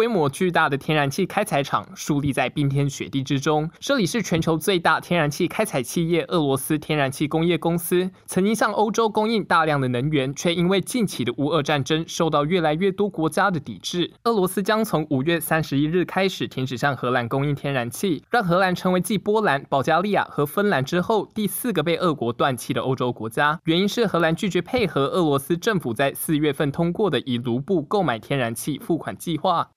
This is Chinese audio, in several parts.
规模巨大的天然气开采厂竖立在冰天雪地之中。这里是全球最大天然气开采企业俄罗斯天然气工业公司，曾经向欧洲供应大量的能源，却因为近期的乌俄战争受到越来越多国家的抵制。俄罗斯将从五月三十一日开始停止向荷兰供应天然气，让荷兰成为继波兰、保加利亚和芬兰之后第四个被俄国断气的欧洲国家。原因是荷兰拒绝配合俄罗斯政府在四月份通过的以卢布购买天然气付款计划。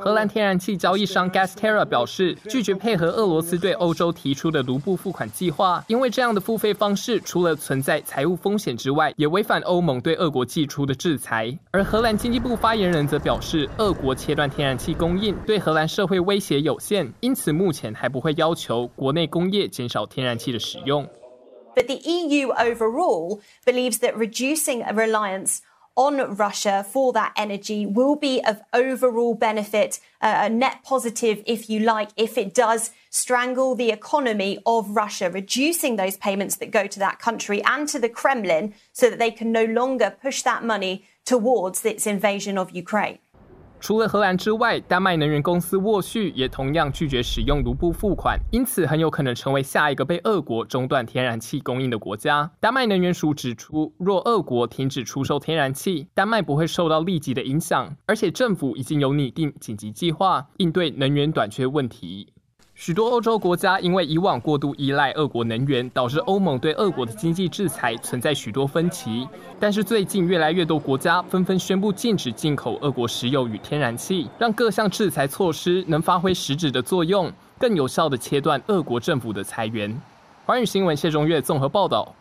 荷兰天然气交易商 GasTerra 表示，拒绝配合俄罗斯对欧洲提出的卢布付款计划，因为这样的付费方式除了存在财务风险之外，也违反欧盟对俄国寄出的制裁。而荷兰经济部发言人则表示，俄国切断天然气供应对荷兰社会威胁有限，因此目前还不会要求国内工业减少天然气的使用。But the EU overall believes that reducing a reliance on Russia for that energy will be of overall benefit, uh, a net positive, if you like, if it does strangle the economy of Russia, reducing those payments that go to that country and to the Kremlin so that they can no longer push that money towards its invasion of Ukraine. 除了荷兰之外，丹麦能源公司沃旭也同样拒绝使用卢布付款，因此很有可能成为下一个被俄国中断天然气供应的国家。丹麦能源署指出，若俄国停止出售天然气，丹麦不会受到立即的影响，而且政府已经有拟定紧急计划应对能源短缺问题。许多欧洲国家因为以往过度依赖俄国能源，导致欧盟对俄国的经济制裁存在许多分歧。但是最近越来越多国家纷纷宣布禁止进口俄国石油与天然气，让各项制裁措施能发挥实质的作用，更有效地切断俄国政府的财源。华语新闻谢中岳综合报道。